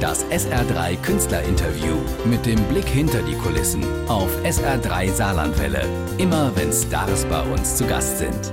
Das SR3 Künstlerinterview mit dem Blick hinter die Kulissen auf SR3 Saarlandwelle. Immer wenn Stars bei uns zu Gast sind.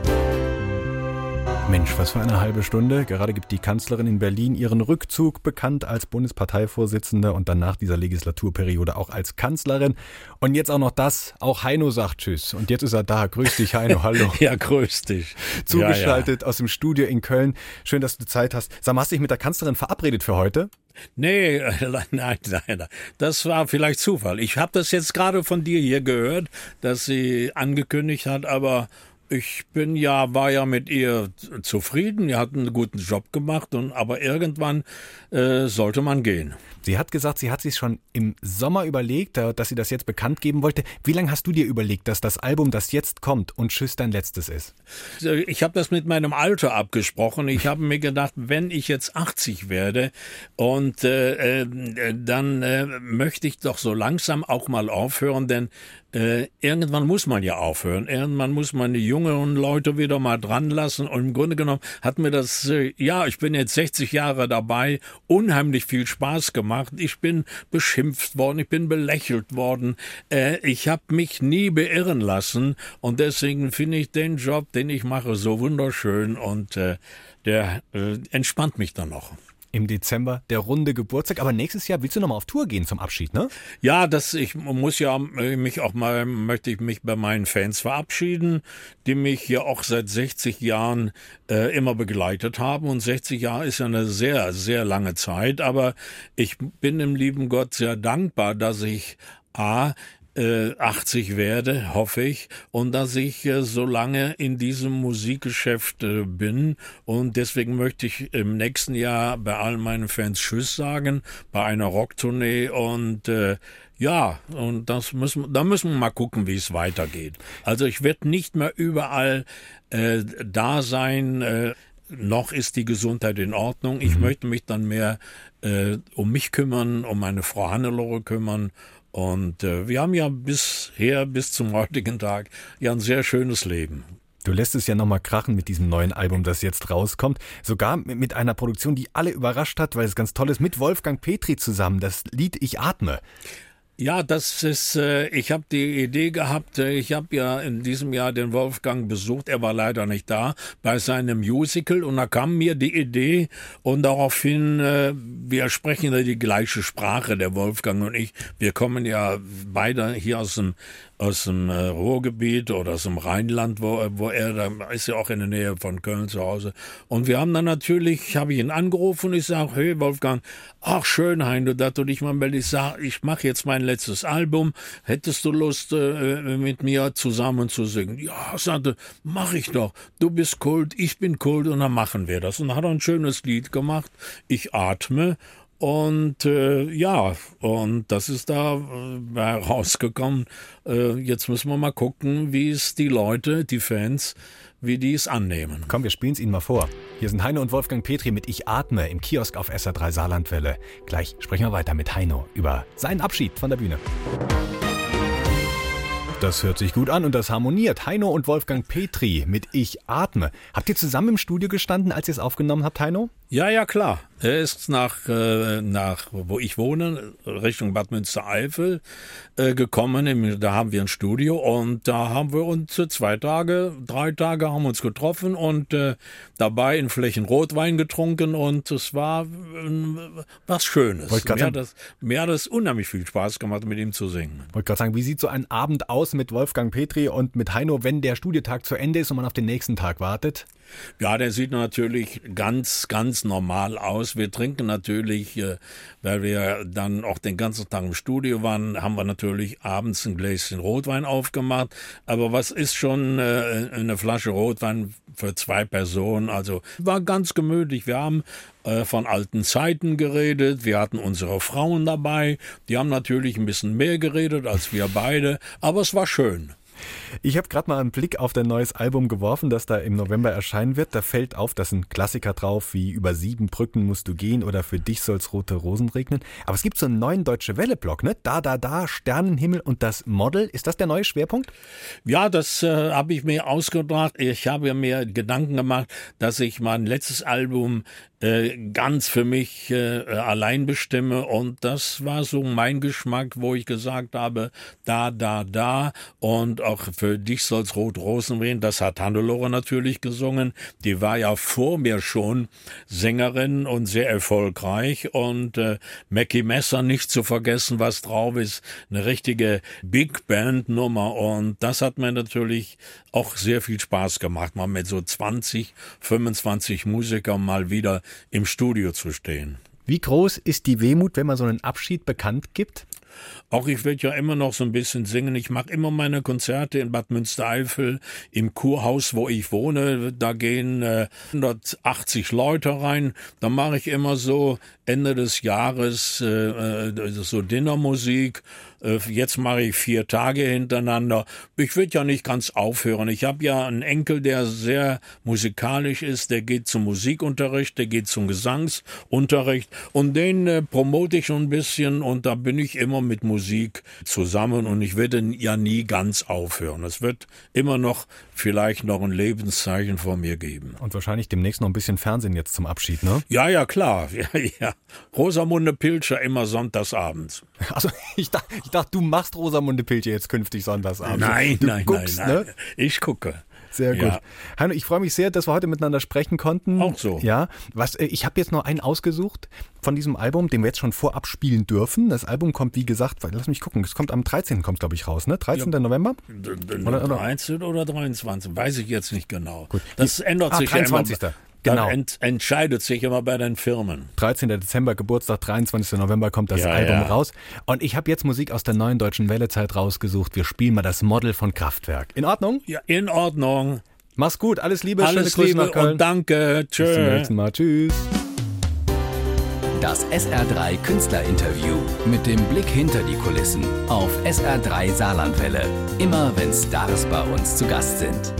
Mensch, was für eine halbe Stunde. Gerade gibt die Kanzlerin in Berlin ihren Rückzug bekannt als Bundesparteivorsitzende und dann nach dieser Legislaturperiode auch als Kanzlerin. Und jetzt auch noch das, auch Heino sagt Tschüss. Und jetzt ist er da. Grüß dich, Heino. Hallo. ja, grüß dich. Zugeschaltet ja, ja. aus dem Studio in Köln. Schön, dass du Zeit hast. Sag mal, hast du dich mit der Kanzlerin verabredet für heute? Nee, nein, nein, das war vielleicht Zufall. Ich habe das jetzt gerade von dir hier gehört, dass sie angekündigt hat, aber ich bin ja, war ja mit ihr zufrieden. Ihr hat einen guten Job gemacht und aber irgendwann äh, sollte man gehen. Sie hat gesagt, sie hat sich schon im Sommer überlegt, dass sie das jetzt bekannt geben wollte. Wie lange hast du dir überlegt, dass das Album, das jetzt kommt und Tschüss dein letztes ist? Ich habe das mit meinem Alter abgesprochen. Ich habe mir gedacht, wenn ich jetzt 80 werde und äh, äh, dann äh, möchte ich doch so langsam auch mal aufhören, denn äh, irgendwann muss man ja aufhören. Irgendwann muss man die jüngeren Leute wieder mal dran lassen. Und im Grunde genommen hat mir das, äh, ja, ich bin jetzt 60 Jahre dabei, unheimlich viel Spaß gemacht. Ich bin beschimpft worden, ich bin belächelt worden. Äh, ich habe mich nie beirren lassen. Und deswegen finde ich den Job, den ich mache, so wunderschön und äh, der äh, entspannt mich dann noch im Dezember der runde Geburtstag. Aber nächstes Jahr willst du nochmal auf Tour gehen zum Abschied, ne? Ja, das, ich muss ja mich auch mal, möchte ich mich bei meinen Fans verabschieden, die mich ja auch seit 60 Jahren äh, immer begleitet haben. Und 60 Jahre ist ja eine sehr, sehr lange Zeit. Aber ich bin dem lieben Gott sehr dankbar, dass ich A, 80 äh, werde, hoffe ich, und dass ich äh, so lange in diesem Musikgeschäft äh, bin. Und deswegen möchte ich im nächsten Jahr bei all meinen Fans Tschüss sagen, bei einer Rocktournee und äh, ja, und das müssen, da müssen wir mal gucken, wie es weitergeht. Also ich werde nicht mehr überall äh, da sein. Äh, noch ist die Gesundheit in Ordnung. Ich mhm. möchte mich dann mehr äh, um mich kümmern, um meine Frau Hannelore kümmern und äh, wir haben ja bisher, bis zum heutigen Tag, ja ein sehr schönes Leben. Du lässt es ja nochmal krachen mit diesem neuen Album, das jetzt rauskommt. Sogar mit einer Produktion, die alle überrascht hat, weil es ganz toll ist, mit Wolfgang Petri zusammen, das Lied Ich atme. Ja, das ist, äh, ich habe die Idee gehabt, äh, ich habe ja in diesem Jahr den Wolfgang besucht, er war leider nicht da, bei seinem Musical. Und da kam mir die Idee und daraufhin, äh, wir sprechen ja die gleiche Sprache, der Wolfgang und ich, wir kommen ja beide hier aus dem aus dem äh, Ruhrgebiet oder aus dem Rheinland, wo, wo er, da ist ja auch in der Nähe von Köln zu Hause. Und wir haben dann natürlich, habe ich ihn angerufen ich sage, hey Wolfgang, ach schön, Hein, dass du dich mal meldest. Ich sage, ich mache jetzt mein letztes Album. Hättest du Lust, äh, mit mir zusammen zu singen? Ja, sagte, mach ich doch. Du bist Kult, ich bin Kult und dann machen wir das. Und dann hat er ein schönes Lied gemacht. Ich atme und äh, ja, und das ist da äh. Äh, jetzt müssen wir mal gucken, wie es die Leute, die Fans, wie die es annehmen. Komm, wir spielen es Ihnen mal vor. Hier sind Heino und Wolfgang Petri mit Ich atme im Kiosk auf SA3 Saarlandwelle. Gleich sprechen wir weiter mit Heino über seinen Abschied von der Bühne. Das hört sich gut an und das harmoniert. Heino und Wolfgang Petri mit Ich atme. Habt ihr zusammen im Studio gestanden, als ihr es aufgenommen habt, Heino? Ja, ja, klar. Er ist nach, äh, nach wo ich wohne, Richtung Bad Münstereifel äh, gekommen. Da haben wir ein Studio und da haben wir uns zwei Tage, drei Tage haben uns getroffen und äh, dabei in Flächen Rotwein getrunken und es war äh, was Schönes. Mir hat, das, mir hat es unheimlich viel Spaß gemacht, mit ihm zu singen. Wollte gerade sagen, wie sieht so ein Abend aus mit Wolfgang Petri und mit Heino, wenn der Studietag zu Ende ist und man auf den nächsten Tag wartet? Ja, der sieht natürlich ganz, ganz normal aus. Wir trinken natürlich, äh, weil wir dann auch den ganzen Tag im Studio waren, haben wir natürlich abends ein Gläschen Rotwein aufgemacht. Aber was ist schon äh, eine Flasche Rotwein für zwei Personen? Also war ganz gemütlich. Wir haben äh, von alten Zeiten geredet. Wir hatten unsere Frauen dabei. Die haben natürlich ein bisschen mehr geredet als wir beide. Aber es war schön. Ich habe gerade mal einen Blick auf dein neues Album geworfen, das da im November erscheinen wird. Da fällt auf, dass ein Klassiker drauf wie Über sieben Brücken musst du gehen oder Für dich soll's rote Rosen regnen. Aber es gibt so einen neuen Deutsche Welle-Blog, ne? Da, da, da, Sternenhimmel und das Model. Ist das der neue Schwerpunkt? Ja, das äh, habe ich mir ausgedacht. Ich habe mir Gedanken gemacht, dass ich mein letztes Album äh, ganz für mich äh, allein bestimme. Und das war so mein Geschmack, wo ich gesagt habe, da, da, da. Und auch für dich soll's Rot Rosen wehen. Das hat Hannelore natürlich gesungen. Die war ja vor mir schon Sängerin und sehr erfolgreich. Und äh, Mackie Messer nicht zu vergessen, was drauf ist. Eine richtige Big Band Nummer. Und das hat mir natürlich auch sehr viel Spaß gemacht, mal mit so 20, 25 Musikern mal wieder im Studio zu stehen. Wie groß ist die Wehmut, wenn man so einen Abschied bekannt gibt? Auch ich werde ja immer noch so ein bisschen singen. Ich mache immer meine Konzerte in Bad Münstereifel im Kurhaus, wo ich wohne. Da gehen äh, 180 Leute rein. Da mache ich immer so Ende des Jahres äh, äh so Dinnermusik jetzt mache ich vier Tage hintereinander. Ich würde ja nicht ganz aufhören. Ich habe ja einen Enkel, der sehr musikalisch ist, der geht zum Musikunterricht, der geht zum Gesangsunterricht und den äh, promote ich schon ein bisschen und da bin ich immer mit Musik zusammen und ich werde ja nie ganz aufhören. Es wird immer noch vielleicht noch ein Lebenszeichen von mir geben. Und wahrscheinlich demnächst noch ein bisschen Fernsehen jetzt zum Abschied, ne? Ja, ja, klar. Ja, ja. Rosamunde Pilcher immer sonntagsabends. Also ich dachte, ich dachte, du machst Rosamunde Pilcher jetzt künftig sonntagsabends. Nein, du nein, guckst, nein, nein. Ne? Ich gucke. Sehr gut. Ja. Heino, ich freue mich sehr, dass wir heute miteinander sprechen konnten. Auch so. Ja. Was, äh, ich habe jetzt noch einen ausgesucht von diesem Album, den wir jetzt schon vorab spielen dürfen. Das Album kommt, wie gesagt, lass mich gucken, es kommt am 13. kommt, glaube ich, raus, ne? 13. Ja. November? Oder, oder? 13 oder 23, weiß ich jetzt nicht genau. Gut. Das ändert ah, sich 23. ja immer. Genau. Ent, entscheidet sich immer bei den Firmen. 13. Dezember, Geburtstag, 23. November kommt das ja, Album ja. raus. Und ich habe jetzt Musik aus der neuen deutschen Wellezeit rausgesucht. Wir spielen mal das Model von Kraftwerk. In Ordnung? Ja, in Ordnung. Mach's gut, alles Liebe, alles schöne Liebe Grüße nach Köln. und danke. Tschö. Bis zum nächsten Mal. Tschüss. Das SR3 Künstlerinterview mit dem Blick hinter die Kulissen auf SR3 Saarlandwelle. Immer wenn Stars bei uns zu Gast sind.